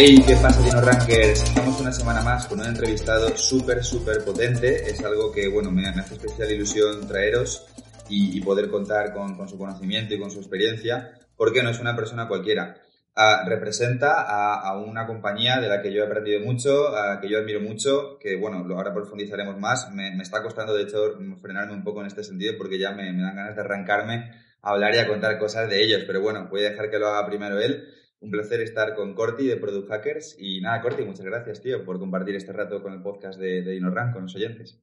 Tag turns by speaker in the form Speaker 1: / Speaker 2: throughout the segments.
Speaker 1: Hey, ¿qué pasa, Dino Rankers? Estamos una semana más con un entrevistado súper, súper potente. Es algo que, bueno, me, hace especial ilusión traeros y, poder contar con, su conocimiento y con su experiencia, porque no es una persona cualquiera. Ah, representa a, una compañía de la que yo he aprendido mucho, que yo admiro mucho, que, bueno, ahora profundizaremos más. Me, está costando, de hecho, frenarme un poco en este sentido porque ya me, me dan ganas de arrancarme a hablar y a contar cosas de ellos, pero bueno, voy a dejar que lo haga primero él. Un placer estar con Corti de Product Hackers. Y nada, Corti, muchas gracias, tío, por compartir este rato con el podcast de, de InnoRank con los oyentes.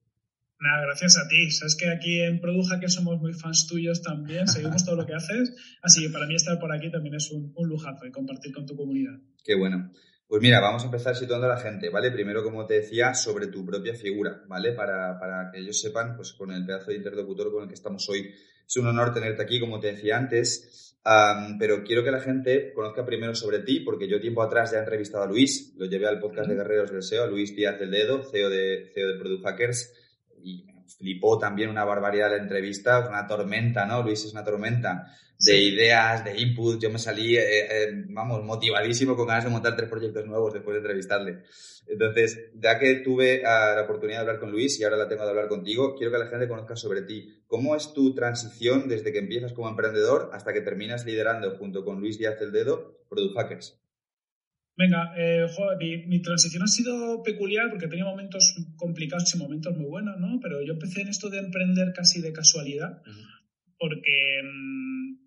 Speaker 2: Nada, gracias a ti. Sabes que aquí en Product Hackers somos muy fans tuyos también, seguimos todo lo que haces. Así que para mí estar por aquí también es un, un lujazo y compartir con tu comunidad.
Speaker 1: Qué bueno. Pues mira, vamos a empezar situando a la gente, ¿vale? Primero, como te decía, sobre tu propia figura, ¿vale? Para, para, que ellos sepan, pues con el pedazo de interlocutor con el que estamos hoy. Es un honor tenerte aquí, como te decía antes pero quiero que la gente conozca primero sobre ti, porque yo tiempo atrás ya he entrevistado a Luis, lo llevé al podcast de Guerreros del SEO, a Luis Díaz del Dedo, CEO de, CEO de Product Hackers, y flipó también una barbaridad la entrevista, una tormenta, ¿no? Luis es una tormenta de ideas, de input. Yo me salí, eh, eh, vamos, motivadísimo con ganas de montar tres proyectos nuevos después de entrevistarle. Entonces, ya que tuve ah, la oportunidad de hablar con Luis y ahora la tengo de hablar contigo, quiero que la gente conozca sobre ti. ¿Cómo es tu transición desde que empiezas como emprendedor hasta que terminas liderando junto con Luis Díaz del Dedo Product Hackers?
Speaker 2: Venga, eh, mi, transición ha sido peculiar porque tenía momentos complicados y momentos muy buenos, ¿no? Pero yo empecé en esto de emprender casi de casualidad, porque mm,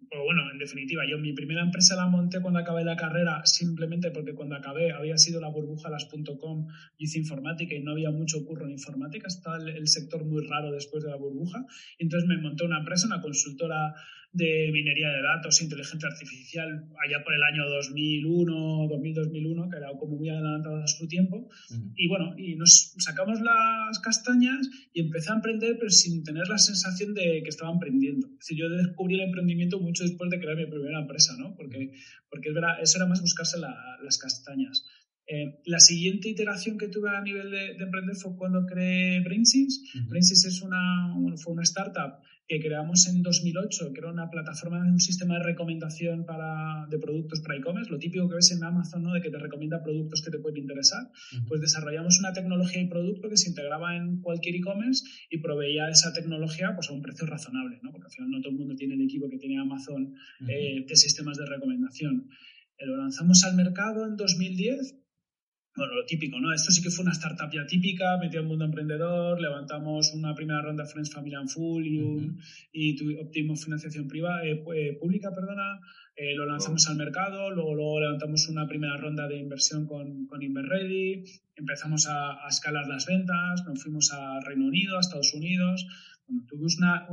Speaker 2: pero bueno, en definitiva, yo mi primera empresa la monté cuando acabé la carrera simplemente porque cuando acabé había sido la burbuja las.com, hice informática y no había mucho curro en informática, estaba el, sector muy raro después de la burbuja. entonces me monté una empresa, una consultora de minería de datos, inteligencia artificial, allá por el año 2001, 2000-2001, que era como muy adelantado a su tiempo. Y bueno, y nos sacamos las castañas y empecé a emprender, pero sin tener la sensación de que estaba emprendiendo. Es decir, yo descubrí el emprendimiento mucho después de crear mi primera empresa, ¿no? Porque, porque eso era más buscarse las castañas. Eh, la siguiente iteración que tuve a nivel de, emprender fue cuando creé Brainsys. Uh es una, fue una startup que creamos en 2008, que era una plataforma, un sistema de recomendación para, de productos para e-commerce, lo típico que ves en Amazon, ¿no? de que te recomienda productos que te pueden interesar. Pues desarrollamos una tecnología y producto que se integraba en cualquier e-commerce y proveía esa tecnología pues, a un precio razonable, ¿no? porque al final no todo el mundo tiene el equipo que tiene Amazon eh, de sistemas de recomendación. Eh, lo lanzamos al mercado en 2010 bueno, lo típico, ¿no? Esto sí que fue una startup ya típica, metió al mundo emprendedor, levantamos una primera ronda Friends Family and Full y, un, y obtuvimos financiación privada, eh, eh, pública, perdona, eh, lo lanzamos al mercado, luego, luego, levantamos una primera ronda de inversión con, con InverReady, empezamos a, escalar las ventas, nos fuimos a Reino Unido, a Estados Unidos, bueno, tuvimos una,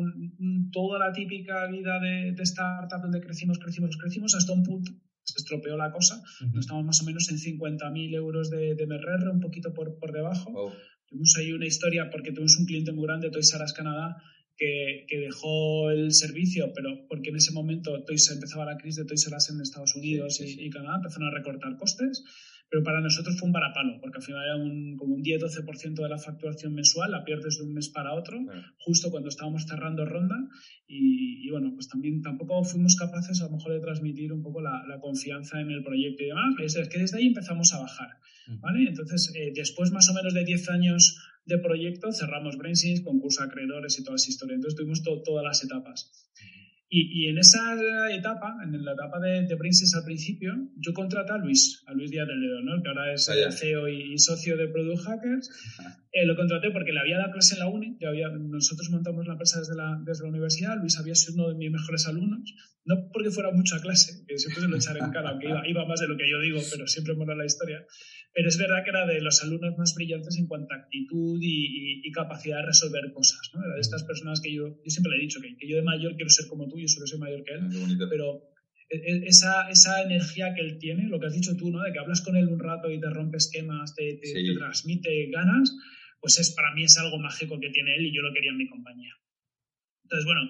Speaker 2: toda la típica vida de, de startup donde crecimos, crecimos, crecimos hasta un punto se estropeó la cosa. Estamos más o menos en 50.000 euros de, de MRR, un poquito por, por debajo. Tuvimos ahí una historia porque tuvimos un cliente muy grande, Toys R Us Canadá, que, que, dejó el servicio, pero porque en ese momento Toys empezaba la crisis de Toys R Us en Estados Unidos Y, y, Canadá, empezaron a recortar costes pero para nosotros fue un varapalo, porque al final era un, como un 10-12% de la facturación mensual, la pierdes de un mes para otro, justo cuando estábamos cerrando ronda, y, bueno, pues también tampoco fuimos capaces a lo mejor de transmitir un poco la, confianza en el proyecto y demás, es que desde ahí empezamos a bajar, ¿vale? Entonces, eh, después más o menos de 10 años de proyecto, cerramos Brainsys, concurso acreedores y toda esa historia, entonces tuvimos todas las etapas. Y, en esa etapa, en la etapa de, de al principio, yo contraté a Luis, a Luis Díaz del Dedo, ¿no? que ahora es el CEO y, socio de Product Hackers. Eh, lo contraté porque le había dado clase en la uni, había, nosotros montamos la empresa desde la, desde la universidad, Luis había sido uno de mis mejores alumnos, no porque fuera mucha clase, que siempre se lo echaré en cara, aunque iba, iba, más de lo que yo digo, pero siempre mola la historia, pero es verdad que era de los alumnos más brillantes en cuanto a actitud y, y, capacidad de resolver cosas, ¿no? Era de estas personas que yo, yo siempre le he dicho que, que yo de mayor quiero ser como tú, yo solo soy mayor que él, ah, pero e, e, esa, esa, energía que él tiene, lo que has dicho tú, ¿no? De que hablas con él un rato y te rompe esquemas, te, te, te transmite ganas, pues es para mí es algo mágico que tiene él y yo lo quería en mi compañía. Entonces, bueno,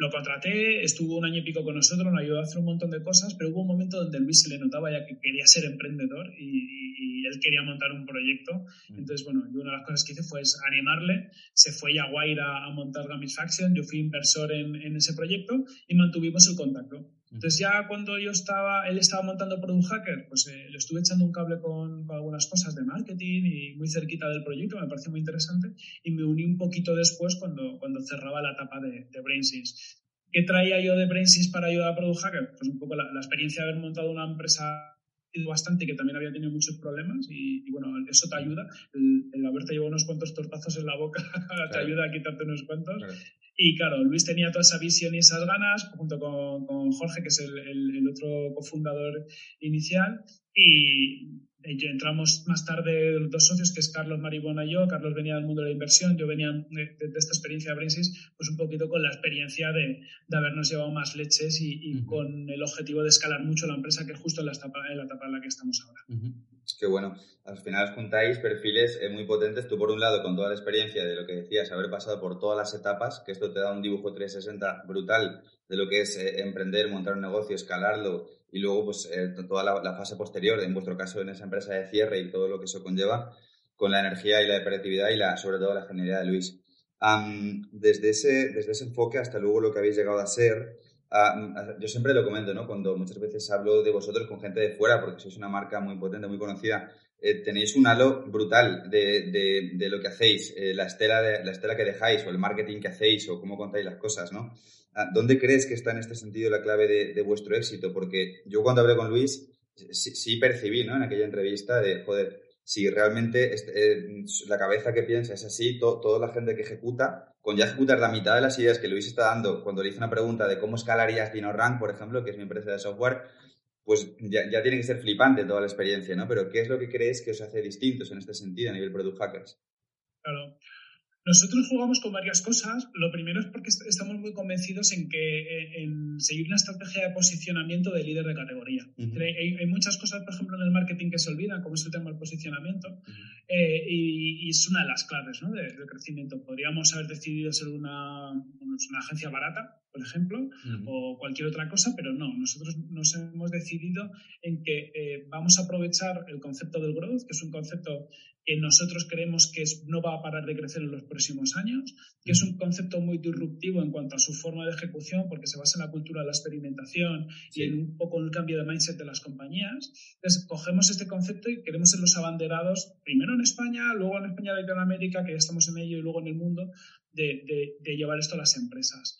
Speaker 2: lo contraté, estuvo un año y pico con nosotros, nos ayudó a hacer un montón de cosas, pero hubo un momento donde Luis se le notaba ya que quería ser emprendedor y, él quería montar un proyecto. Mm. Entonces, bueno, una de las cosas que hice fue animarle, se fue a Guaira a montar Gamifaction, yo fui inversor en, en ese proyecto y mantuvimos el contacto. Entonces ya cuando yo estaba, él estaba montando Product Hacker, pues eh, le estuve echando un cable con, algunas cosas de marketing y muy cerquita del proyecto, me pareció muy interesante y me uní un poquito después cuando, cuando cerraba la etapa de, de BrainSys. ¿Qué traía yo de BrainSys para ayudar a Product Hacker? Pues un poco la, experiencia de haber montado una empresa bastante que también había tenido muchos problemas y, bueno, eso te ayuda. El, haberte llevado unos cuantos tortazos en la boca te ayuda a quitarte unos cuantos. Y claro, Luis tenía toda esa visión y esas ganas, junto con, con Jorge, que es el, el, otro cofundador inicial, y entramos más tarde los dos socios, que es Carlos Maribona y yo. Carlos venía del mundo de la inversión, yo venía de, esta experiencia de Brainsys, pues un poquito con la experiencia de, de habernos llevado más leches y, con el objetivo de escalar mucho la empresa, que es justo en la etapa en la, etapa en la que estamos ahora.
Speaker 1: Que bueno, al final juntáis perfiles eh, muy potentes. Tú, por un lado, con toda la experiencia de lo que decías, haber pasado por todas las etapas, que esto te da un dibujo 360 brutal de lo que es eh, emprender, montar un negocio, escalarlo y luego pues eh, toda la, fase posterior, en vuestro caso en esa empresa de cierre y todo lo que eso conlleva, con la energía y la operatividad y la, sobre todo la genialidad de Luis. desde, ese, desde ese enfoque hasta luego lo que habéis llegado a ser, yo siempre lo comento, ¿no? Cuando muchas veces hablo de vosotros con gente de fuera, porque sois una marca muy potente, muy conocida, eh, tenéis un halo brutal de, de, de lo que hacéis, eh, la, estela de, la estela que dejáis o el marketing que hacéis o cómo contáis las cosas, ¿no? Ah, ¿Dónde crees que está en este sentido la clave de, vuestro éxito? Porque yo cuando hablé con Luis sí, percibí, ¿no? En aquella entrevista de, joder, si realmente eh, la cabeza que piensa es así, toda la gente que ejecuta, con ya ejecutar la mitad de las ideas que Luis está dando, cuando le hice una pregunta de cómo escalarías DinoRank, por ejemplo, que es mi empresa de software, pues ya, ya, tiene que ser flipante toda la experiencia, ¿no? Pero ¿qué es lo que crees que os hace distintos en este sentido a nivel product hackers?
Speaker 2: Claro. Nosotros jugamos con varias cosas. Lo primero es porque estamos muy convencidos en que eh, en seguir una estrategia de posicionamiento de líder de categoría. hay, muchas cosas, por ejemplo, en el marketing que se olvidan, como es el tema del posicionamiento, eh, y, es una de las claves ¿no? de, crecimiento. Podríamos haber decidido ser una, una agencia barata, por ejemplo, o cualquier otra cosa, pero no, nosotros nos hemos decidido en que eh, vamos a aprovechar el concepto del growth, que es un concepto que nosotros creemos que no va a parar de crecer en los próximos años, que es un concepto muy disruptivo en cuanto a su forma de ejecución, porque se basa en la cultura de la experimentación y en un poco el cambio de mindset de las compañías. Entonces, cogemos este concepto y queremos ser los abanderados, primero en España, luego en España y Latinoamérica, que ya estamos en ello, y luego en el mundo, de, de llevar esto a las empresas.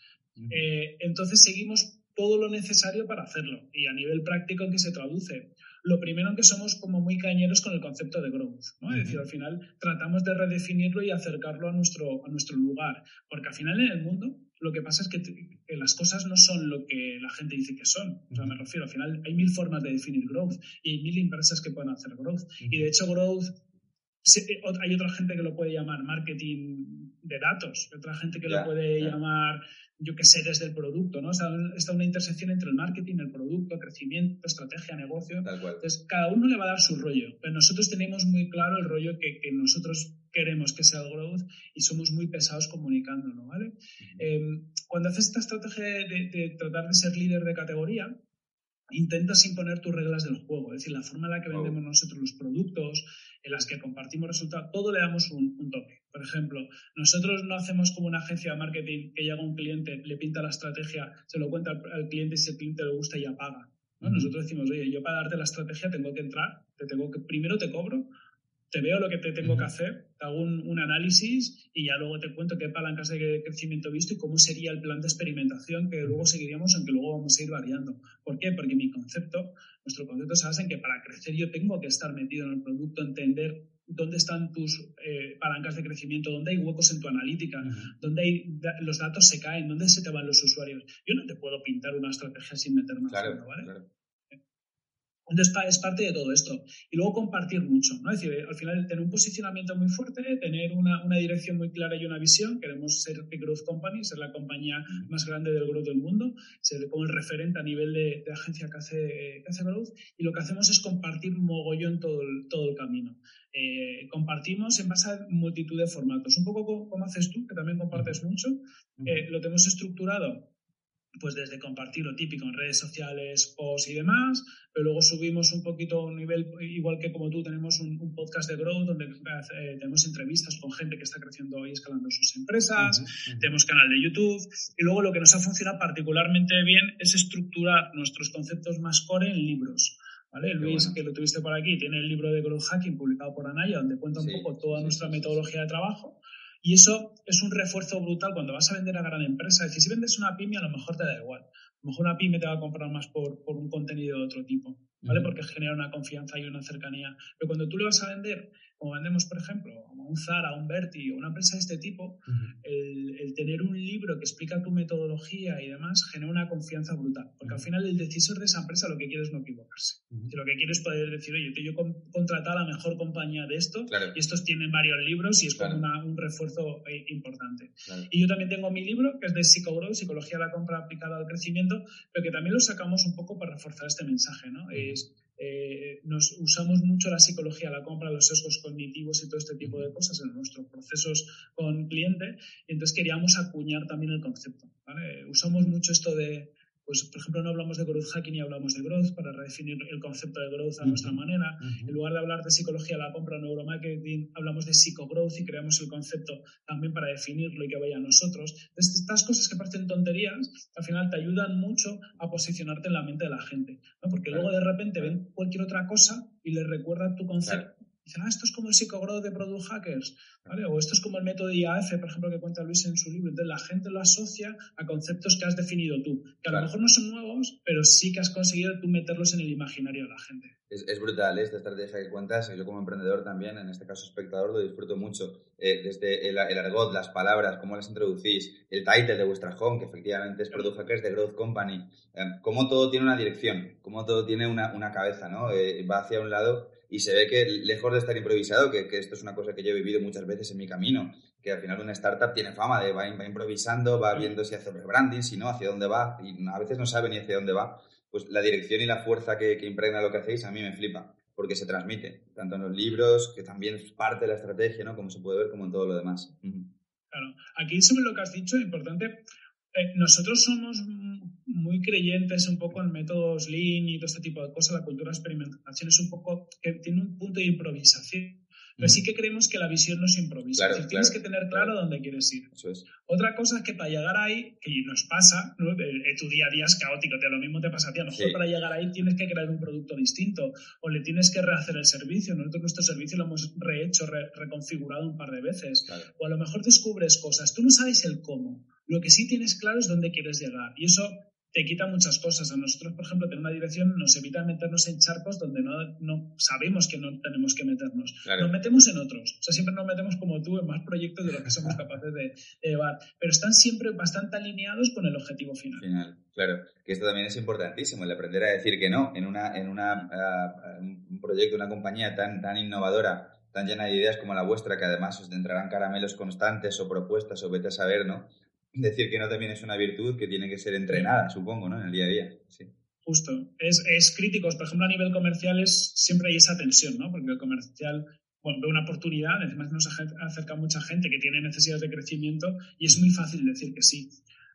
Speaker 2: Eh, entonces seguimos todo lo necesario para hacerlo y a nivel práctico en que se traduce. Lo primero en que somos como muy cañeros con el concepto de growth, ¿no? Es decir, al final tratamos de redefinirlo y acercarlo a nuestro, a nuestro lugar, porque al final en el mundo lo que pasa es que, las cosas no son lo que la gente dice que son. O sea, me refiero, al final hay mil formas de definir growth y hay mil empresas que pueden hacer growth. Y de hecho growth eh, hay otra gente que lo puede llamar marketing de datos, otra gente que lo puede llamar, yo qué sé, desde el producto, ¿no? Sea, está una intersección entre el marketing, el producto, crecimiento, estrategia, negocio. Entonces, cada uno le va a dar su rollo, pero nosotros tenemos muy claro el rollo que, nosotros queremos que sea el growth y somos muy pesados comunicándolo, ¿vale? Em, cuando haces esta estrategia de tratar de ser líder de categoría, intentas imponer tus reglas del juego, es decir, la forma en la que vendemos nosotros los productos, en las que compartimos resultados, todo le damos un, toque. Por ejemplo, nosotros no hacemos como una agencia de marketing que llega un cliente, le pinta la estrategia, se lo cuenta al, cliente y si el cliente le gusta ya paga. Nosotros decimos, oye, yo para darte la estrategia tengo que entrar, te tengo que, primero te cobro, te veo lo que te tengo que hacer, hago un, análisis y ya luego te cuento qué palancas de crecimiento he visto y cómo sería el plan de experimentación que luego seguiríamos, aunque luego vamos a ir variando. ¿Por qué? Porque mi concepto, nuestro concepto se basa en que para crecer yo tengo que estar metido en el producto, entender dónde están tus eh, palancas de crecimiento, dónde hay huecos en tu analítica, dónde hay, los datos se caen, dónde se te van los usuarios. Yo no te puedo pintar una estrategia sin meter más
Speaker 1: claro, ¿vale?
Speaker 2: Entonces es parte de todo esto. Y luego compartir mucho, ¿no? Es decir, al final tener un posicionamiento muy fuerte, tener una, una dirección muy clara y una visión. Queremos ser The Growth Company, ser la compañía más grande del growth del mundo, ser como el referente a nivel de, de agencia que hace, que hace growth. Y lo que hacemos es compartir mogollón todo el, todo el camino. Eh, compartimos en base a multitud de formatos. Un poco como, haces tú, que también compartes mucho. Eh, lo tenemos estructurado pues desde compartir lo típico en redes sociales, posts y demás, pero luego subimos un poquito a un nivel, igual que como tú, tenemos un, podcast de growth donde eh, tenemos entrevistas con gente que está creciendo y escalando sus empresas, tenemos canal de YouTube y luego lo que nos ha funcionado particularmente bien es estructurar nuestros conceptos más core en libros. ¿Vale? Luis, que lo tuviste por aquí, tiene el libro de Growth Hacking publicado por Anaya, donde cuenta un poco toda nuestra metodología de trabajo. Y eso es un refuerzo brutal cuando vas a vender a gran empresa. Es decir, si vendes una pyme, a lo mejor te da igual. A lo mejor una pyme te va a comprar más por, por un contenido de otro tipo, ¿vale? Porque genera una confianza y una cercanía. Pero cuando tú le vas a vender como vendemos, por ejemplo, a un Zara, a un Berti o una empresa de este tipo, el, tener un libro que explica tu metodología y demás genera una confianza brutal. Porque al final el decisor de esa empresa lo que quiere es no equivocarse. Lo que quiere es poder decir, oye, yo he contratado a la mejor compañía de esto y estos tienen varios libros y es como un refuerzo eh, importante. Y yo también tengo mi libro que es de Psychogrowth, Psicología de la compra aplicada al crecimiento, pero que también lo sacamos un poco para reforzar este mensaje, ¿no? Es eh, nos usamos mucho la psicología, la compra, los sesgos cognitivos y todo este tipo de cosas en nuestros procesos con cliente. Y entonces queríamos acuñar también el concepto. Usamos mucho esto de, pues, por ejemplo, no hablamos de growth hacking y hablamos de growth para redefinir el concepto de growth a nuestra manera. En lugar de hablar de psicología de la compra o neuromarketing, hablamos de psicogrowth y creamos el concepto también para definirlo y que vaya a nosotros. Entonces, estas cosas que parecen tonterías, al final te ayudan mucho a posicionarte en la mente de la gente, ¿no? Porque luego de repente ven cualquier otra cosa y les recuerda tu concepto dicen, ah, esto es como el psicogrowth de Product Hackers, ¿vale? O esto es como el método IAF, por ejemplo, que cuenta Luis en su libro. Entonces la gente lo asocia a conceptos que has definido tú, que a lo mejor no son nuevos, pero sí que has conseguido tú meterlos en el imaginario de la gente.
Speaker 1: Es, es brutal ¿eh? esta estrategia que cuentas. Yo como emprendedor también, en este caso espectador, lo disfruto mucho. Eh, desde el, el, argot, las palabras, cómo las introducís, el title de vuestra home, que efectivamente es Product Hackers de Growth Company, eh, cómo todo tiene una dirección, cómo todo tiene una, una cabeza, ¿no? va hacia un lado y se ve que lejos de estar improvisado, que, que, esto es una cosa que yo he vivido muchas veces en mi camino, que al final una startup tiene fama de va, va improvisando, va viendo si hace rebranding, si no, hacia dónde va, y a veces no sabe ni hacia dónde va, pues la dirección y la fuerza que, que impregna lo que hacéis a mí me flipa, porque se transmite, tanto en los libros, que también es parte de la estrategia, ¿no? Como se puede ver, como en todo lo demás.
Speaker 2: Claro, aquí sobre lo que has dicho, importante, eh, nosotros somos muy creyentes un poco en métodos lean y todo este tipo de cosas. La cultura de experimentación es un poco que tiene un punto de improvisación. Pero sí que creemos que la visión no se improvisa. tienes que tener claro dónde quieres ir. Otra cosa es que para llegar ahí, que nos pasa, ¿no? tu día a día es caótico, te, lo mismo te pasa a ti. A lo mejor para llegar ahí tienes que crear un producto distinto o le tienes que rehacer el servicio. Nosotros nuestro servicio lo hemos rehecho, reconfigurado un par de veces. O a lo mejor descubres cosas. Tú no sabes el cómo. Lo que sí tienes claro es dónde quieres llegar. Y eso te quita muchas cosas. A nosotros, por ejemplo, tener una dirección nos evita meternos en charcos donde no, no sabemos que no tenemos que meternos. Nos metemos en otros. O sea, siempre nos metemos como tú en más proyectos de los que somos capaces de, llevar. Pero están siempre bastante alineados con el objetivo final.
Speaker 1: Final, claro. Que esto también es importantísimo, el aprender a decir que no en, una, en una, uh, un proyecto, una compañía tan, tan innovadora tan llena de ideas como la vuestra, que además os entrarán caramelos constantes o propuestas o vete a saber, ¿no? Decir que no también es una virtud que tiene que ser entrenada, supongo, ¿no? En el día a día. Sí.
Speaker 2: Justo. Es, es crítico. Por ejemplo, a nivel comercial es, siempre hay esa tensión, ¿no? Porque el comercial ve una oportunidad, además nos acerca mucha gente que tiene necesidades de crecimiento y es muy fácil decir que sí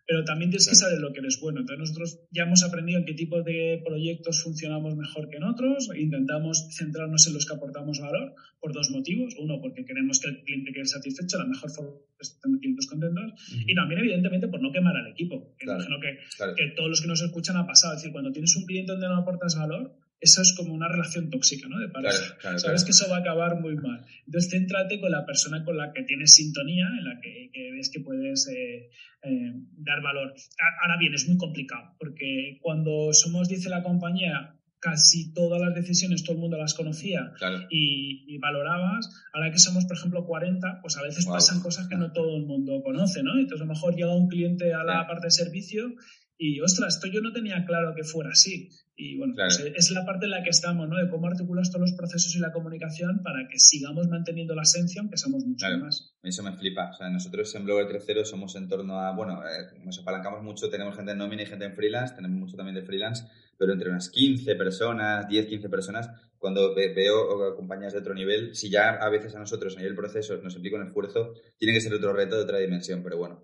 Speaker 2: pero también tienes que saber lo que eres bueno. Entonces nosotros ya hemos aprendido en qué tipo de proyectos funcionamos mejor que en otros, intentamos centrarnos en los que aportamos valor por dos motivos. Uno, porque queremos que el cliente quede satisfecho, la mejor forma es tener clientes contentos, y también evidentemente por no quemar al equipo. Que imagino que, que, todos los que nos escuchan ha pasado, es decir, cuando tienes un cliente donde no aportas valor, eso es como una relación tóxica, ¿no? De pareja. Sabes que eso va a acabar muy mal. Entonces, céntrate con la persona con la que tienes sintonía, en la que, ves que puedes eh, eh, dar valor. Ahora bien, es muy complicado, porque cuando somos, dice la compañía, casi todas las decisiones todo el mundo las conocía y, valorabas. Ahora que somos, por ejemplo, 40, pues a veces pasan cosas que no todo el mundo conoce, ¿no? Entonces a lo mejor llega un cliente a la parte de servicio y, ostras, esto yo no tenía claro que fuera así. Y bueno, pues es la parte en la que estamos, ¿no? De cómo articulas todos los procesos y la comunicación para que sigamos manteniendo la esencia, aunque somos mucho más.
Speaker 1: Eso me flipa. O sea, nosotros en Blogger 3.0 somos en torno a, bueno, eh, nos apalancamos mucho, tenemos gente en nómina y gente en freelance, tenemos mucho también de freelance, pero entre unas 15 personas, 10, 15 personas, cuando veo compañías de otro nivel, si ya a veces a nosotros a nivel proceso nos implica un esfuerzo, tiene que ser otro reto de otra dimensión, pero bueno,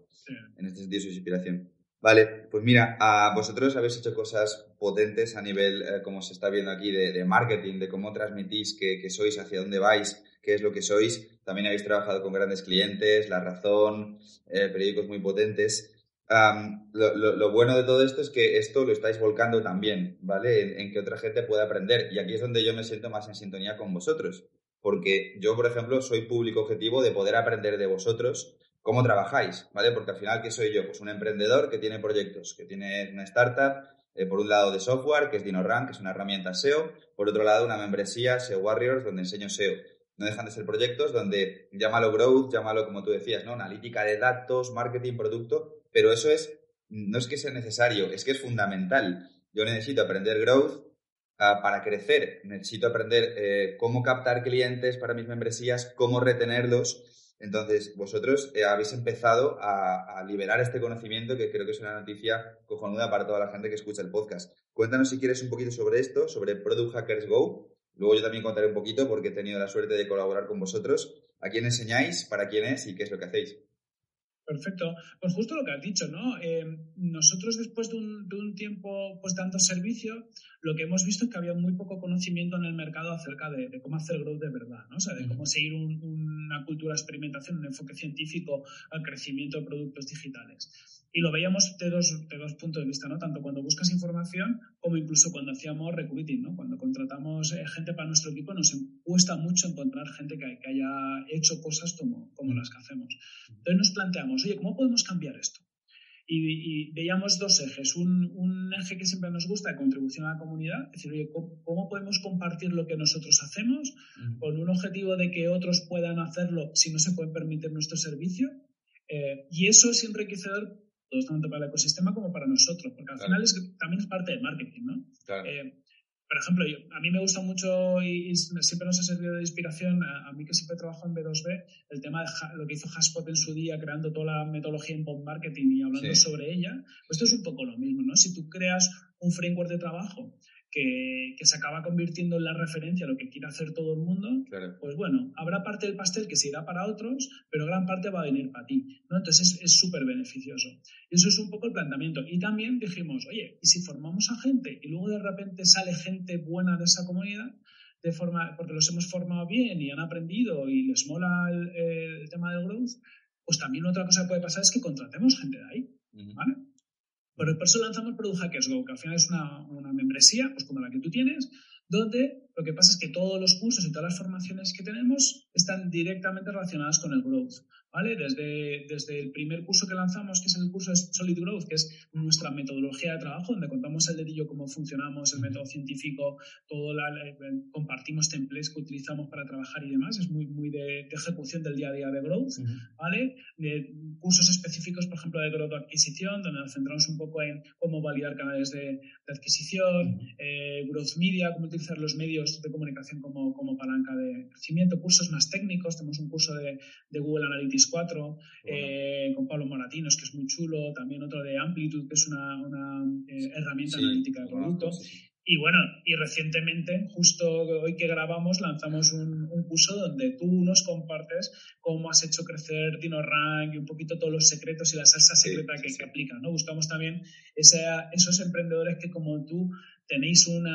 Speaker 1: en este sentido es inspiración. Vale, pues mira, a vosotros habéis hecho cosas potentes a nivel, eh, como se está viendo aquí, de, marketing, de cómo transmitís que, sois, hacia dónde vais, qué es lo que sois. También habéis trabajado con grandes clientes, La Razón, eh, periódicos muy potentes. lo, bueno de todo esto es que esto lo estáis volcando también, ¿vale? En, que otra gente pueda aprender. Y aquí es donde yo me siento más en sintonía con vosotros. Porque yo, por ejemplo, soy público objetivo de poder aprender de vosotros cómo trabajáis, ¿vale? Porque al final, ¿qué soy yo? Pues un emprendedor que tiene proyectos, que tiene una startup, eh, por un lado de software, que es DinoRank, que es una herramienta SEO, por otro lado una membresía SEO Warriors, donde enseño SEO. No dejan de ser proyectos donde llámalo growth, llámalo como tú decías, ¿no? Analítica de datos, marketing, producto, pero eso es, no es que sea necesario, es que es fundamental. Yo necesito aprender growth ah, para crecer, necesito aprender eh, cómo captar clientes para mis membresías, cómo retenerlos, entonces, vosotros eh, habéis empezado a, liberar este conocimiento que creo que es una noticia cojonuda para toda la gente que escucha el podcast. Cuéntanos si quieres un poquito sobre esto, sobre Product Hackers Go. Luego yo también contaré un poquito porque he tenido la suerte de colaborar con vosotros. ¿A quién enseñáis? ¿Para quién es? ¿Y qué es lo que hacéis?
Speaker 2: Perfecto. Pues justo lo que has dicho, ¿no? Eh, nosotros después de un, tiempo pues dando servicio, lo que hemos visto es que había muy poco conocimiento en el mercado acerca de, cómo hacer growth de verdad, ¿no? O sea, de cómo seguir una cultura de experimentación, un enfoque científico al crecimiento de productos digitales. Y lo veíamos de dos, de dos puntos de vista, ¿no? Tanto cuando buscas información como incluso cuando hacíamos recruiting, ¿no? Cuando contratamos eh, gente para nuestro equipo nos cuesta mucho encontrar gente que, que haya hecho cosas como, como las que hacemos. Entonces nos planteamos, oye, ¿cómo podemos cambiar esto? Y, veíamos dos ejes. Un, un, eje que siempre nos gusta, de contribución a la comunidad, es decir, oye, ¿cómo, podemos compartir lo que nosotros hacemos con un objetivo de que otros puedan hacerlo si no se pueden permitir nuestro servicio? Eh, y eso es enriquecedor tanto para el ecosistema como para nosotros, porque al final es, también es parte del marketing, ¿no? Eh, por ejemplo, a mí me gusta mucho y, siempre nos ha servido de inspiración, a, mí que siempre trabajo en B2B, el tema de lo que hizo Haspot en su día, creando toda la metodología en bot marketing y hablando sobre ella, pues esto es un poco lo mismo, ¿no? Si tú creas un framework de trabajo que, se acaba convirtiendo en la referencia a lo que quiere hacer todo el mundo, pues bueno, habrá parte del pastel que se irá para otros, pero gran parte va a venir para ti. ¿no? Entonces es súper beneficioso. Eso es un poco el planteamiento. Y también dijimos, oye, ¿y si formamos a gente y luego de repente sale gente buena de esa comunidad? De forma, porque los hemos formado bien y han aprendido y les mola el, tema del growth, pues también otra cosa que puede pasar es que contratemos gente de ahí. ¿vale? Por eso lanzamos Product Hackers Go, que al final es una, una membresía, pues como la que tú tienes, donde lo que pasa es que todos los cursos y todas las formaciones que tenemos están directamente relacionadas con el growth. ¿vale? Desde, desde el primer curso que lanzamos, que es el curso de Solid Growth, que es nuestra metodología de trabajo, donde contamos el dedillo cómo funcionamos, el método científico, todo la, compartimos templates que utilizamos para trabajar y demás, es muy, muy de, ejecución del día a día de Growth, ¿vale? De cursos específicos, por ejemplo, de Growth Adquisición, donde nos centramos un poco en cómo validar canales de, adquisición, eh, Growth Media, cómo utilizar los medios de comunicación como, como palanca de crecimiento, cursos más técnicos, tenemos un curso de, de Google Analytics 4, eh, con Pablo Moratinos, que es muy chulo, también otro de Amplitude, que es una, eh, herramienta analítica de producto. Y bueno, y recientemente, justo hoy que grabamos, lanzamos un, curso donde tú nos compartes cómo has hecho crecer DinoRank y un poquito todos los secretos y la salsa secreta que, se aplican. ¿no? Buscamos también esos emprendedores que como tú tenéis un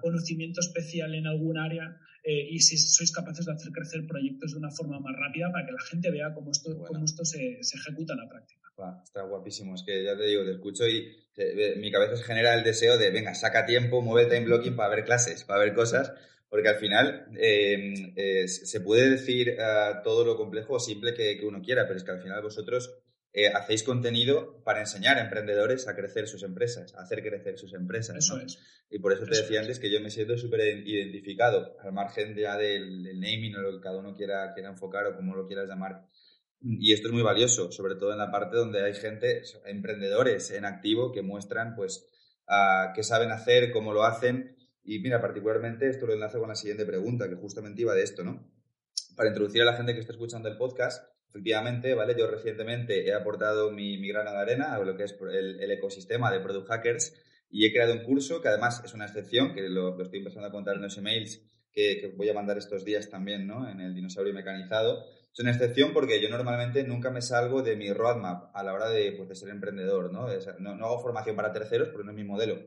Speaker 2: conocimiento especial en algún área eh, y si sois capaces de hacer crecer proyectos de una forma más rápida para que la gente vea cómo esto, cómo esto se, se, ejecuta en la práctica.
Speaker 1: está guapísimo, es que ya te digo, te escucho y mi cabeza se genera el deseo de, venga, saca tiempo, mueve time blocking para ver clases, para ver cosas, porque al final em, eh, se puede decir uh, todo lo complejo o simple que, que, uno quiera, pero es que al final vosotros eh, hacéis contenido para enseñar a emprendedores a crecer sus empresas, a hacer crecer sus empresas.
Speaker 2: Eso es.
Speaker 1: Y por eso te decía antes que yo me siento súper identificado, al margen ya del, naming o lo que cada uno quiera, quiera enfocar o como lo quieras llamar. Y esto es muy valioso, sobre todo en la parte donde hay gente, emprendedores en activo que muestran pues qué saben hacer, cómo lo hacen. Y mira, particularmente esto lo enlazo con la siguiente pregunta, que justamente iba de esto, ¿no? Para introducir a la gente que está escuchando el podcast, Efectivamente, ¿vale? Yo recientemente he aportado mi, mi grano de arena a lo que es el, ecosistema de Product Hackers y he creado un curso que además es una excepción, que lo, estoy empezando a contar en los emails que, voy a mandar estos días también, ¿no? En el dinosaurio mecanizado. Es una excepción porque yo normalmente nunca me salgo de mi roadmap a la hora de, pues, de ser emprendedor, ¿no? ¿no? hago formación para terceros porque no es mi modelo.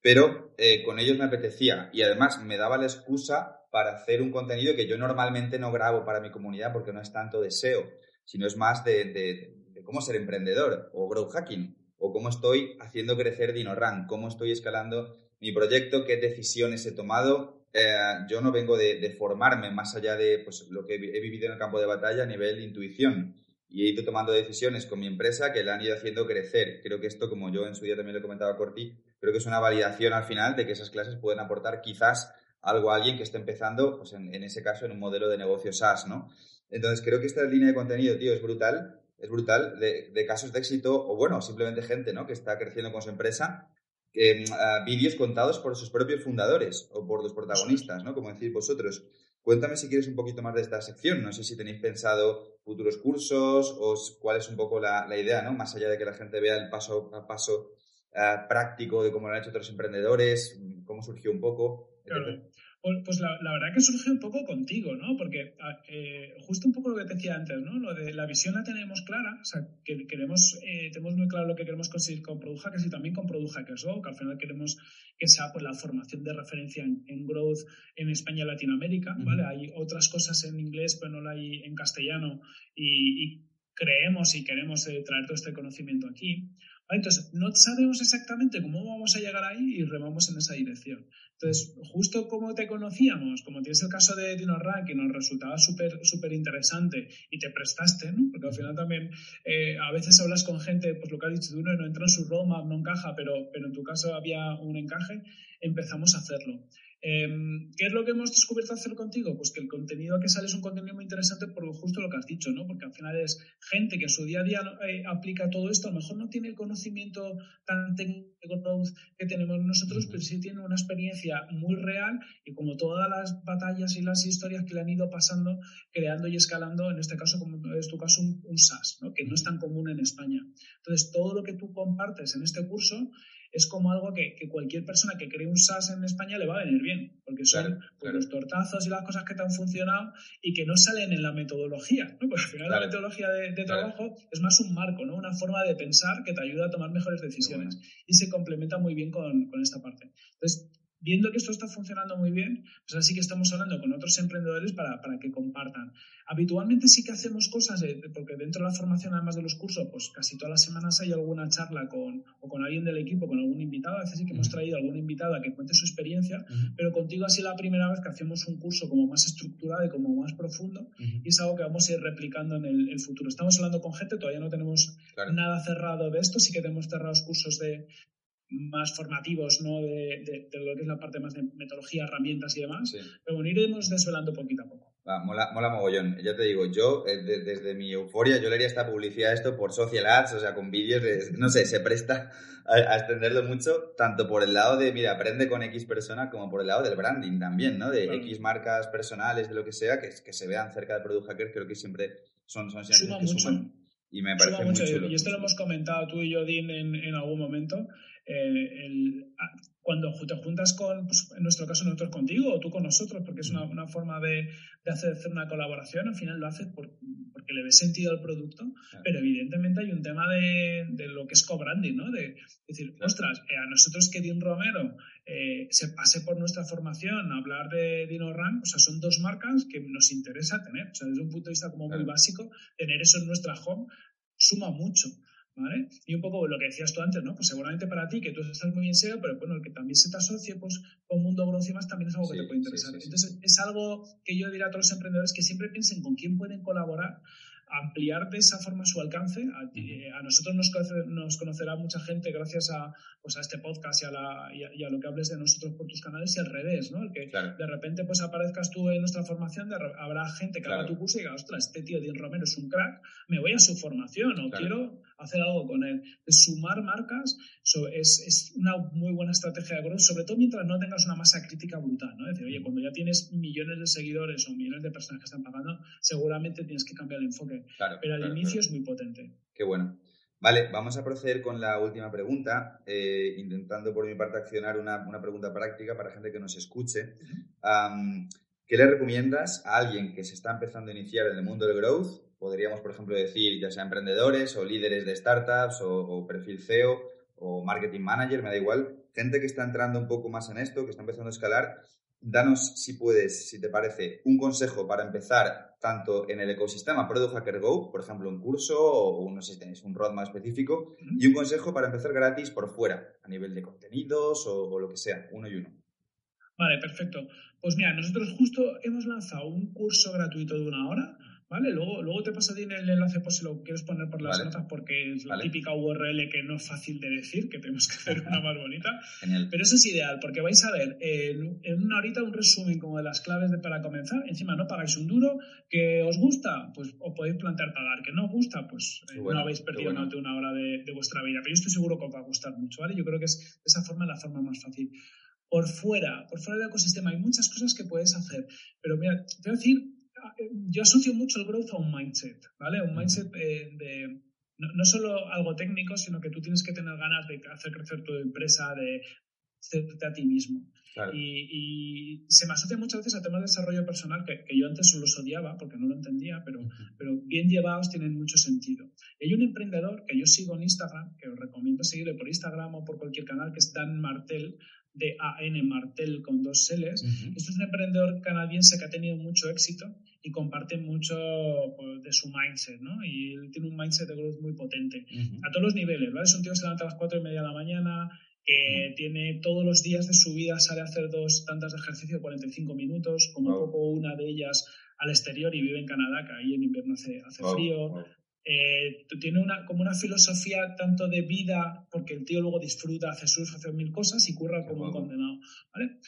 Speaker 1: Pero eh, con ellos me apetecía y además me daba la excusa para hacer un contenido que yo normalmente no grabo para mi comunidad porque no es tanto deseo, sino es más de, cómo ser emprendedor o growth hacking o cómo estoy haciendo crecer DinoRun, cómo estoy escalando mi proyecto, qué decisiones he tomado. Eh, yo no vengo de, formarme más allá de pues, lo que he vivido en el campo de batalla a nivel intuición y he ido tomando decisiones con mi empresa que la han ido haciendo crecer. Creo que esto, como yo en su día también le comentaba a Corti, creo que es una validación al final de que esas clases pueden aportar quizás algo a alguien que esté empezando, pues en, ese caso, en un modelo de negocio SaaS, ¿no? Entonces, creo que esta línea de contenido, tío, es brutal, es brutal, de, casos de éxito, o bueno, simplemente gente, ¿no? Que está creciendo con su empresa, mm, vídeos contados por sus propios fundadores o por los protagonistas, ¿no? Como decís vosotros. Cuéntame si quieres un poquito más de esta sección. No sé si tenéis pensado futuros cursos o cuál es un poco la, idea, ¿no? Más allá de que la gente vea el paso a paso eh, práctico de cómo lo han hecho otros emprendedores, cómo surgió un poco.
Speaker 2: Pues, pues la, verdad que surge un poco contigo, ¿no? Porque ah, eh, justo un poco lo que te decía antes, ¿no? Lo de la visión la tenemos clara, o sea, que queremos, eh, tenemos muy claro lo que queremos conseguir con Product Hackers y también con Product Hackers, ¿no? Que al final queremos que sea pues, la formación de referencia en, growth en España y Latinoamérica, ¿vale? Hay otras cosas en inglés, pero no la hay en castellano y, creemos y queremos eh, traer todo este conocimiento aquí. Entonces, no sabemos exactamente cómo vamos a llegar ahí y remamos en esa dirección. Entonces, justo como te conocíamos, como tienes el caso de DinoRank que nos resultaba súper interesante y te prestaste, ¿no? Porque al final también eh, a veces hablas con gente, pues lo que has dicho tú, no, no entra en su roadmap, no encaja, pero, pero en tu caso había un encaje, empezamos a hacerlo. Em, ¿Qué es lo que hemos descubierto hacer contigo? Pues que el contenido que sale es un contenido muy interesante por justo lo que has dicho, ¿no? Porque al final es gente que en su día a día eh, aplica todo esto, a lo mejor no tiene el conocimiento tan técnico que tenemos nosotros, pero sí tiene una experiencia muy real y como todas las batallas y las historias que le han ido pasando, creando y escalando, en este caso, como es tu caso, un, un SaaS, ¿no? Que no es tan común en España. Entonces, todo lo que tú compartes en este curso es como algo que, cualquier persona que cree un SaaS en España le va a venir bien, porque son pues, los tortazos y las cosas que te han funcionado y que no salen en la metodología, ¿no? Porque al final la metodología de, trabajo es más un marco, ¿no? Una forma de pensar que te ayuda a tomar mejores decisiones y se complementa muy bien con, con esta parte. Entonces, viendo que esto está funcionando muy bien, pues así que estamos hablando con otros emprendedores para, para que compartan. Habitualmente sí que hacemos cosas, porque dentro de la formación, además de los cursos, pues casi todas las semanas hay alguna charla con, o con alguien del equipo, con algún invitado. A veces sí que hemos traído algún invitado a que cuente su experiencia, pero contigo sido la primera vez que hacemos un curso como más estructurado y como más profundo, y es algo que vamos a ir replicando en el, futuro. Estamos hablando con gente, todavía no tenemos nada cerrado de esto, sí que tenemos cerrados cursos de, más formativos, ¿no? De, de, lo que es la parte más de metodología, herramientas y demás. Pero bueno, iremos desvelando poquito a poco.
Speaker 1: mola, mola mogollón. Ya te digo, yo, eh, desde mi euforia, yo le haría esta publicidad a esto por social ads, o sea, con vídeos, no sé, se presta a, extenderlo mucho, tanto por el lado de, mira, aprende con X persona, como por el lado del branding también, ¿no? De X marcas personales, de lo que sea, que, que se vean cerca de Product Hacker, creo que siempre son, son
Speaker 2: Suma mucho.
Speaker 1: Y me parece mucho.
Speaker 2: Y esto lo hemos comentado tú y yo, Dean, en, en algún momento. Eh, el, cuando te juntas con, pues, en nuestro caso nosotros contigo o tú con nosotros, porque es una, una forma de, de, hacer, una colaboración, al final lo haces por, porque le ves sentido al producto, pero evidentemente hay un tema de, de lo que es co-branding, ¿no? De decir, ostras, eh, a nosotros que Dean Romero eh, se pase por nuestra formación a hablar de DinoRank, o sea, son dos marcas que nos interesa tener, o sea, desde un punto de vista como muy básico, tener eso en nuestra home suma mucho. Y un poco lo que decías tú antes, ¿no? Pues seguramente para ti, que tú estás muy bien SEO, pero bueno, el que también se te asocie, pues con Mundo Growth y más también es algo que te puede interesar. Entonces, es algo que yo diría a todos los emprendedores que siempre piensen con quién pueden colaborar ampliar de esa forma su alcance. A, eh, nosotros nos, nos, conocerá mucha gente gracias a, pues a este podcast y a, la, y, a, lo que hables de nosotros por tus canales y al revés, ¿no? El que de repente pues aparezcas tú en nuestra formación, habrá gente que haga tu curso y diga, ostras, este tío Dean Romero es un crack, me voy a su formación o quiero hacer algo con él. Sumar marcas es, es, una muy buena estrategia de growth, sobre todo mientras no tengas una masa crítica brutal, ¿no? Es decir, oye, cuando ya tienes millones de seguidores o millones de personas que están pagando, seguramente tienes que cambiar el enfoque. Pero al inicio es muy potente.
Speaker 1: Qué bueno. Vale, vamos a proceder con la última pregunta, eh, intentando por mi parte accionar una, una, pregunta práctica para gente que nos escuche. ¿Qué le recomiendas a alguien que se está empezando a iniciar en el mundo del growth? Podríamos, por ejemplo, decir ya sea emprendedores o líderes de startups o, o perfil CEO o marketing manager, me da igual. Gente que está entrando un poco más en esto, que está empezando a escalar danos, si puedes, si te parece, un consejo para empezar tanto en el ecosistema Product Hacker Go, por ejemplo, un curso o no sé si tenéis un roadmap específico, y un consejo para empezar gratis por fuera, a nivel de contenidos o, lo que sea, uno y uno.
Speaker 2: Vale, perfecto. Pues mira, nosotros justo hemos lanzado un curso gratuito de una hora ¿Vale? Luego, luego te pasa el enlace por si lo quieres poner por las notas porque es la típica URL que no es fácil de decir, que tenemos que hacer una más bonita. Pero eso es ideal porque vais a ver en, una horita un resumen como de las claves de, para comenzar. Encima no pagáis un duro. ¿Que os gusta? Pues os podéis plantear pagar. ¿Que no os gusta? Pues eh, no habéis perdido de una hora de, de, vuestra vida. Pero yo estoy seguro que os va a gustar mucho, ¿vale? Yo creo que es de esa forma la forma más fácil. Por fuera, por fuera del ecosistema hay muchas cosas que puedes hacer. Pero mira, te voy a decir yo asocio mucho el growth a un mindset, ¿vale? Un mindset eh, de, no, solo algo técnico, sino que tú tienes que tener ganas de hacer crecer tu empresa, de hacerte a ti mismo. Y, se me asocia muchas veces a temas de desarrollo personal que, yo antes los odiaba porque no lo entendía, pero, pero bien llevados tienen mucho sentido. hay un emprendedor que yo sigo en Instagram, que os recomiendo seguirle por Instagram o por cualquier canal, que es Dan Martel, de AN Martel con dos L's. Esto es un emprendedor canadiense que ha tenido mucho éxito y comparte mucho pues, de su mindset, ¿no? Y él tiene un mindset de growth muy potente, a todos los niveles, ¿vale? Es un tío que se levanta a las cuatro y media de la mañana, que tiene todos los días de su vida, sale a hacer dos tantas de ejercicio de 45 minutos, como poco una de ellas al exterior y vive en Canadá, que ahí en invierno hace, hace frío. Eh, tiene una, como una filosofía tanto de vida, porque el tío luego disfruta, hace surf, hace mil cosas y curra como un condenado. ¿vale?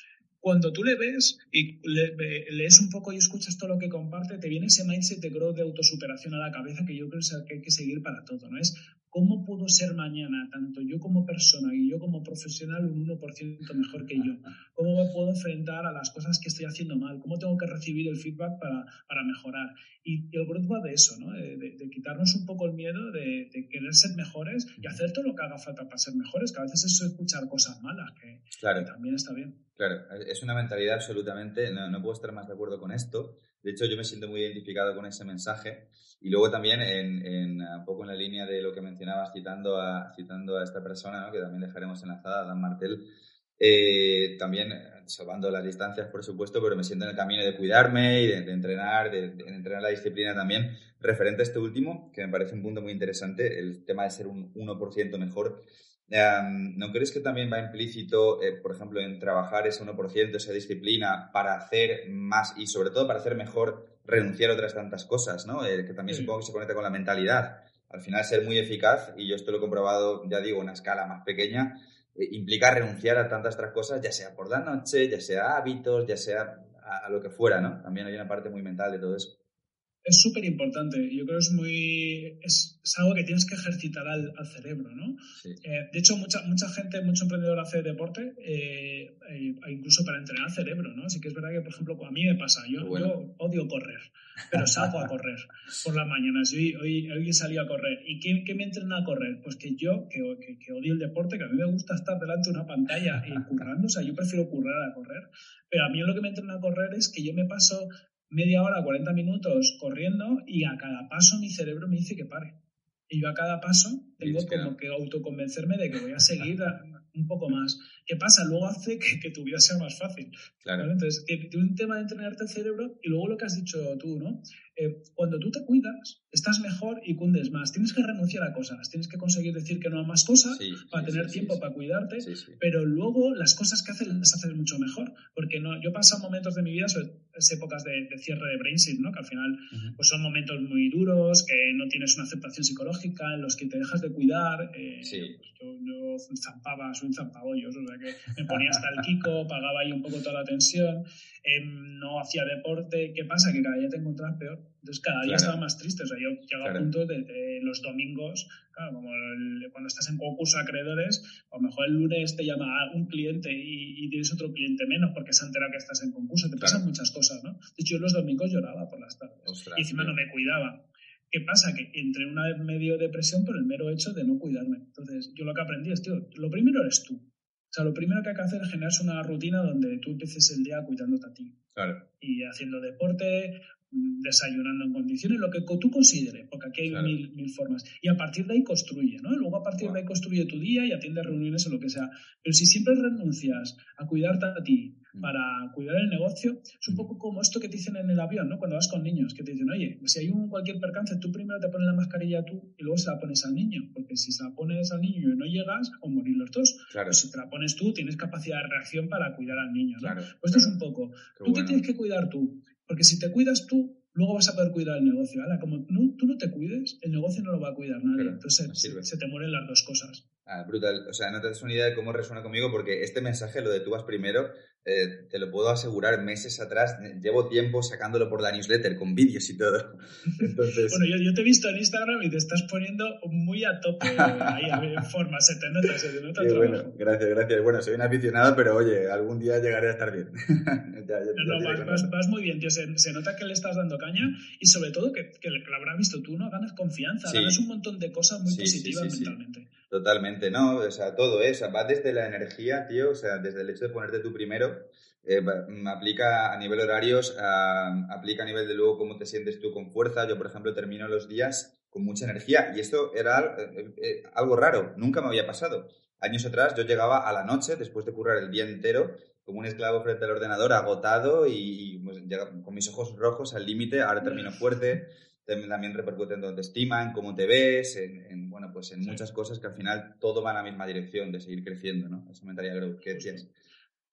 Speaker 2: Cuando tú le ves y lees un poco y escuchas todo lo que comparte, te viene ese mindset de growth de autosuperación a la cabeza que yo creo que hay que seguir para todo. ¿no? Es ¿Cómo puedo ser mañana, tanto yo como persona y yo como profesional, un 1% mejor que yo? ¿Cómo me puedo enfrentar a las cosas que estoy haciendo mal? ¿Cómo tengo que recibir el feedback para, para mejorar? Y, el growth va de eso, ¿no? de, quitarnos un poco el miedo de, querer ser mejores y hacer todo lo que haga falta para ser mejores, que a veces es escuchar cosas malas, que, también está bien.
Speaker 1: Claro, es una mentalidad absolutamente, no, no puedo estar más de acuerdo con esto. De hecho, yo me siento muy identificado con ese mensaje. Y luego también, en, un poco en la línea de lo que mencionabas, citando a, citando a esta persona, que también dejaremos enlazada, Dan Martel, eh, también salvando las distancias, por supuesto, pero me siento en el camino de cuidarme y de, entrenar, de, de, entrenar la disciplina también. Referente a este último, que me parece un punto muy interesante, el tema de ser un 1% mejor. ¿No crees que también va implícito, eh, por ejemplo, en trabajar ese 1%, esa disciplina, para hacer más y sobre todo para hacer mejor, renunciar a otras tantas cosas, ¿no? Eh, que también supongo que se conecta con la mentalidad. Al final, ser muy eficaz, y yo esto lo he comprobado, ya digo, a una escala más pequeña, eh, implica renunciar a tantas otras cosas, ya sea por la noche, ya sea hábitos, ya sea a, a lo que fuera, ¿no? También hay una parte muy mental de todo eso
Speaker 2: es súper importante. Yo creo que es muy. Es, algo que tienes que ejercitar al, cerebro, ¿no? Eh, de hecho, mucha, mucha gente, mucho emprendedor hace deporte, eh, eh, incluso para entrenar el cerebro, ¿no? Así que es verdad que, por ejemplo, a mí me pasa. Yo, yo odio correr, pero salgo a correr por las mañanas. Hoy, hoy, hoy he salido a correr. ¿Y qué, qué, me entrena a correr? Pues que yo, que, que, que, odio el deporte, que a mí me gusta estar delante de una pantalla y currando, o sea, yo prefiero currar a correr. Pero a mí lo que me entrena a correr es que yo me paso media hora, 40 minutos corriendo y a cada paso mi cerebro me dice que pare. Y yo a cada paso tengo como que autoconvencerme de que voy a seguir un poco más. ¿Qué pasa? Luego hace que, tu vida sea más fácil. Claro. Entonces, que, un tema de entrenarte el cerebro y luego lo que has dicho tú, ¿no? Eh, cuando tú te cuidas, estás mejor y cundes más. Tienes que renunciar a cosas, tienes que conseguir decir que no a más cosas para tener tiempo para cuidarte, pero luego las cosas que haces las haces mucho mejor. Porque no, yo paso momentos de mi vida, sobre épocas de, cierre de brainstorm, ¿no? que al final pues son momentos muy duros, que no tienes una aceptación psicológica, en los que te dejas de cuidar. Eh, pues yo, yo zampaba, soy un zampabollos, o sea me ponía hasta el kiko, pagaba ahí un poco toda la tensión, em, no hacía deporte. ¿Qué pasa? Que cada día te encontrabas peor. Entonces cada día estaba más triste. O sea, yo llegaba a punto de, los domingos, claro, como cuando estás en concurso acreedores, a lo mejor el lunes te llama un cliente y, tienes otro cliente menos porque se ha enterado que estás en concurso. Te pasan muchas cosas, ¿no? De hecho, yo los domingos lloraba por las tardes. y encima no me cuidaba. ¿Qué pasa? Que entré en una medio depresión por el mero hecho de no cuidarme. Entonces, yo lo que aprendí es, tío, lo primero eres tú. O sea, lo primero que hay que hacer es generarse una rutina donde tú empieces el día cuidándote a ti.
Speaker 1: Claro.
Speaker 2: Y haciendo deporte, desayunando en condiciones, lo que tú consideres, porque aquí hay mil, mil, formas. Y a partir de ahí construye, ¿no? Luego a partir de ahí construye tu día y atiende reuniones o lo que sea. Pero si siempre renuncias a cuidarte a ti. Para cuidar el negocio, es un poco como esto que te dicen en el avión, ¿no? Cuando vas con niños, que te dicen, oye, si hay un cualquier percance, tú primero te pones la mascarilla tú y luego se la pones al niño, porque si se la pones al niño y no llegas, o morir los dos. Claro. si te la pones tú, tienes capacidad de reacción para cuidar al niño, ¿no? Claro, pues esto es un poco, tú te tienes que cuidar tú, porque si te cuidas tú, luego vas a poder cuidar el negocio. Ahora, como tú no te cuides, el negocio no lo va a cuidar nadie. Entonces se, te mueren las dos cosas.
Speaker 1: Ah, brutal. O sea, no te das una idea de cómo resuena conmigo porque este mensaje, lo de tú vas primero, eh, te lo puedo asegurar, meses atrás, llevo tiempo sacándolo por la newsletter con vídeos y todo.
Speaker 2: Entonces... bueno, yo, te he visto en Instagram y te estás poniendo muy a tope ahí, a ver, en forma, se te nota, se te nota
Speaker 1: bueno, gracias, gracias. Bueno, soy un aficionado, pero oye, algún día llegaré a estar bien.
Speaker 2: no, no, vas, muy bien, tío. Se, nota que le estás dando caña y sobre todo que, que, lo habrás visto tú, ¿no? Ganas confianza, ganas un montón de cosas muy positivas mentalmente.
Speaker 1: Totalmente, ¿no? O sea, todo eso, va desde la energía, tío, o sea, desde el hecho de ponerte tú primero, eh, mm, aplica a nivel horarios, aplica a nivel de luego cómo te sientes tú con fuerza. Yo, por ejemplo, termino los días con mucha energía y esto era eh, eh, algo raro, nunca me había pasado. Años atrás yo llegaba a la noche, después de currar el día entero, como un esclavo frente al ordenador, agotado y, pues, con mis ojos rojos al límite, ahora termino fuerte también repercute en tu estima, en cómo te ves, en, bueno, pues en muchas cosas que al final todo va en la misma dirección de seguir creciendo, ¿no? Esa mentalidad growth que tienes.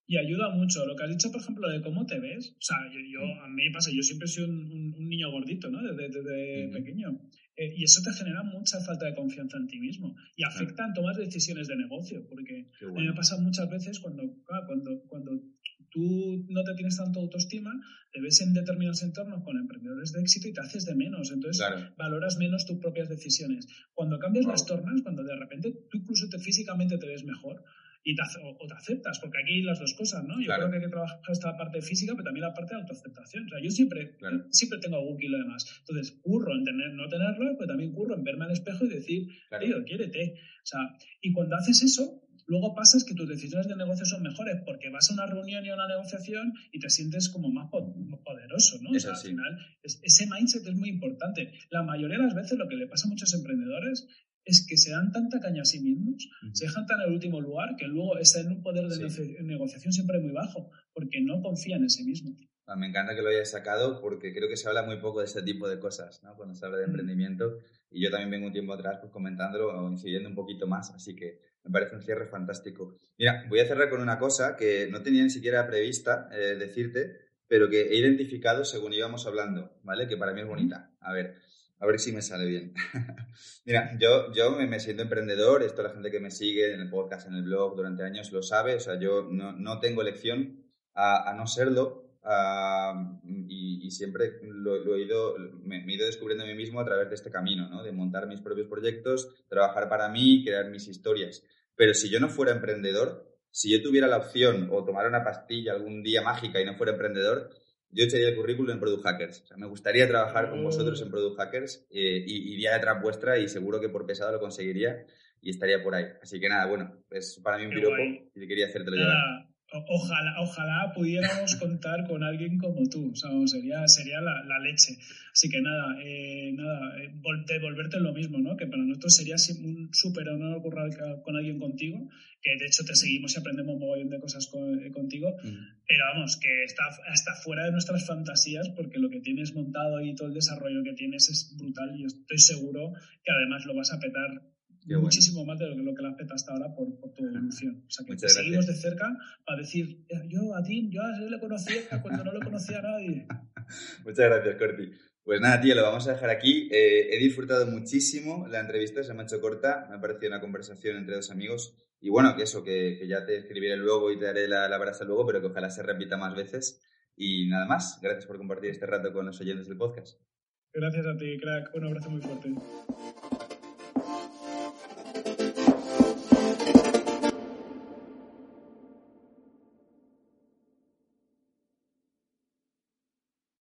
Speaker 2: Y ayuda mucho. Lo que has dicho, por ejemplo, de cómo te ves. O sea, yo, mm. a mí me pasa, yo siempre he sido un, niño gordito, ¿no? Desde, pequeño. Eh, y eso te genera mucha falta de confianza en ti mismo. Y afecta en tomar decisiones de negocio. Porque a mí me pasa muchas veces cuando, cuando, cuando tú no te tienes tanto autoestima, te ves en determinados entornos con emprendedores de éxito y te haces de menos. Entonces valoras menos tus propias decisiones. Cuando cambias las tornas, cuando de repente tú incluso te, físicamente te ves mejor, y te, o, te aceptas, porque aquí hay las dos cosas, ¿no? Yo creo que hay que trabajar esta parte física, pero también la parte de autoaceptación. O sea, yo siempre, siempre tengo algún kilo de más. Entonces, curro en tener, no tenerlo, pero también curro en verme al espejo y decir, tío, quiérete. O sea, y cuando haces eso, luego pasa que tus decisiones de negocio son mejores porque vas a una reunión y a una negociación y te sientes como más poderoso, ¿no? o sea, al final, ese mindset es muy importante. La mayoría de las veces lo que le pasa a muchos emprendedores es que se dan tanta caña a sí mismos, se dejan tan en el último lugar que luego están en un poder de negociación siempre muy bajo porque no confían en sí mismos.
Speaker 1: Ah, me encanta que lo hayas sacado porque creo que se habla muy poco de este tipo de cosas, ¿no? Cuando se habla de emprendimiento. Y yo también vengo un tiempo atrás pues, comentándolo o incidiendo un poquito más, así que me parece un cierre fantástico. Mira, voy a cerrar con una cosa que no tenía ni siquiera prevista eh, decirte, pero que he identificado según íbamos hablando, ¿vale? Que para mí es bonita. A ver, a ver si me sale bien. Mira, yo, yo me, siento emprendedor, esto la gente que me sigue en el podcast, en el blog durante años lo sabe, o sea, yo no, no tengo elección a, a no serlo, y, siempre lo, he ido, me, he ido descubriendo a mí mismo a través de este camino, ¿no? De montar mis propios proyectos, trabajar para mí, crear mis historias. Pero si yo no fuera emprendedor, si yo tuviera la opción o tomara una pastilla algún día mágica y no fuera emprendedor, yo echaría el currículum en Product Hackers. O sea, me gustaría trabajar con vosotros en Product Hackers eh, y iría detrás vuestra y seguro que por pesado lo conseguiría y estaría por ahí. Así que nada, bueno, es para mí un piropo y quería hacértelo llegar
Speaker 2: Ojalá, ojalá pudiéramos contar con alguien como tú, o sea, sería, sería la, la leche. Así que nada, eh, nada, eh, devolverte lo mismo, ¿no? Que para nosotros sería un súper honor currar con alguien contigo, que de hecho te seguimos y aprendemos un montón de cosas eh, contigo, pero vamos, que está hasta fuera de nuestras fantasías, porque lo que tienes montado y todo el desarrollo que tienes es brutal y estoy seguro que además lo vas a petar muchísimo más de lo que, lo que la has hasta ahora por, por, tu evolución. O sea que te seguimos de cerca para decir, yo a ti, yo a él le conocía cuando no lo conocía a nadie.
Speaker 1: Muchas gracias, Corti. Pues nada, tío, lo vamos a dejar aquí. Eh, he disfrutado muchísimo la entrevista, se me ha hecho corta, me ha parecido una conversación entre dos amigos. Y bueno, que eso, que, que ya te escribiré luego y te daré la, la brasa luego, pero que ojalá se repita más veces. Y nada más, gracias por compartir este rato con los oyentes del podcast.
Speaker 2: Gracias a ti, crack. Un abrazo muy fuerte.